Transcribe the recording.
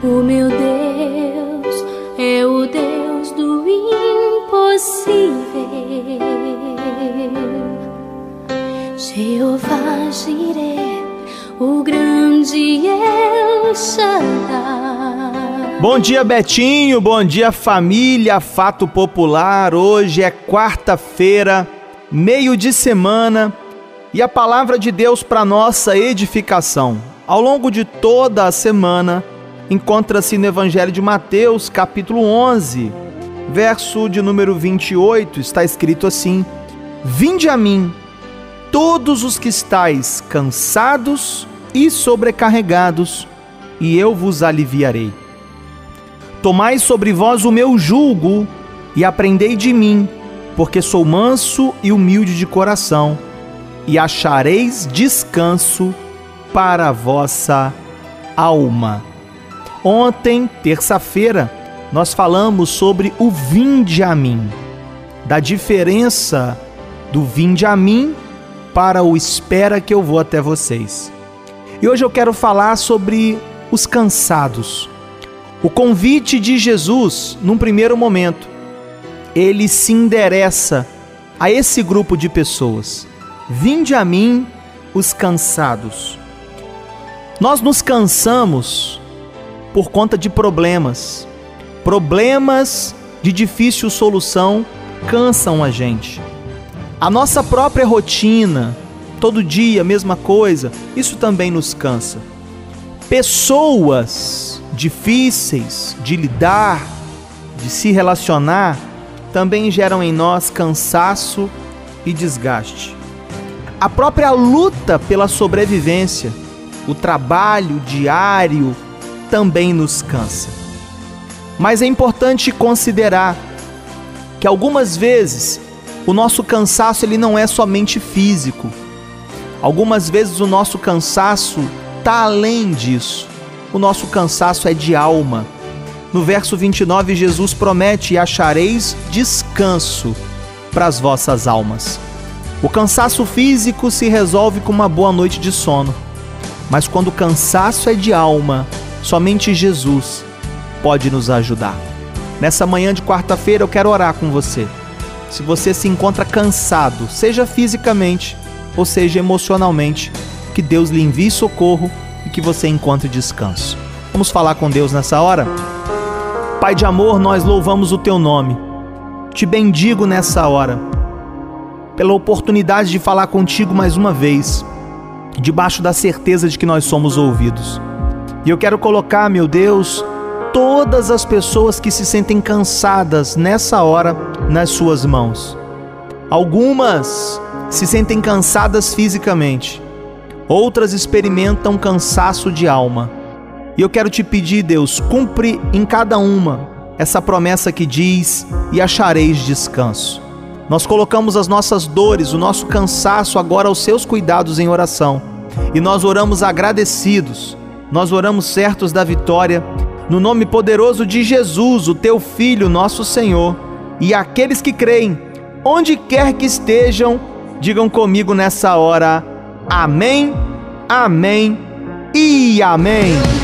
O meu Deus é o Deus do impossível. Jeová Jireh, o grande El Shaddai. Bom dia, Betinho. Bom dia, família. Fato Popular. Hoje é quarta-feira, meio de semana, e a palavra de Deus para nossa edificação. Ao longo de toda a semana, encontra-se no Evangelho de Mateus, capítulo 11, verso de número 28, está escrito assim: Vinde a mim, todos os que estáis cansados e sobrecarregados, e eu vos aliviarei. Tomai sobre vós o meu jugo e aprendei de mim, porque sou manso e humilde de coração, e achareis descanso para a vossa alma. Ontem, terça-feira, nós falamos sobre o vinde a mim, da diferença do vinde a mim para o espera que eu vou até vocês. E hoje eu quero falar sobre os cansados. O convite de Jesus, num primeiro momento, ele se endereça a esse grupo de pessoas. Vinde a mim os cansados. Nós nos cansamos por conta de problemas. Problemas de difícil solução cansam a gente. A nossa própria rotina, todo dia mesma coisa, isso também nos cansa. Pessoas difíceis de lidar, de se relacionar, também geram em nós cansaço e desgaste. A própria luta pela sobrevivência, o trabalho diário, também nos cansa. Mas é importante considerar que algumas vezes o nosso cansaço ele não é somente físico. Algumas vezes o nosso cansaço está além disso. O nosso cansaço é de alma. No verso 29, Jesus promete: e achareis descanso para as vossas almas. O cansaço físico se resolve com uma boa noite de sono. Mas quando o cansaço é de alma, Somente Jesus pode nos ajudar. Nessa manhã de quarta-feira eu quero orar com você. Se você se encontra cansado, seja fisicamente ou seja emocionalmente, que Deus lhe envie socorro e que você encontre descanso. Vamos falar com Deus nessa hora? Pai de amor, nós louvamos o teu nome. Te bendigo nessa hora, pela oportunidade de falar contigo mais uma vez, debaixo da certeza de que nós somos ouvidos. E eu quero colocar, meu Deus, todas as pessoas que se sentem cansadas nessa hora nas suas mãos. Algumas se sentem cansadas fisicamente, outras experimentam cansaço de alma. E eu quero te pedir, Deus, cumpre em cada uma essa promessa que diz: e achareis descanso. Nós colocamos as nossas dores, o nosso cansaço agora aos seus cuidados em oração. E nós oramos agradecidos nós oramos certos da vitória, no nome poderoso de Jesus, o teu Filho, nosso Senhor. E aqueles que creem, onde quer que estejam, digam comigo nessa hora: Amém, Amém e Amém.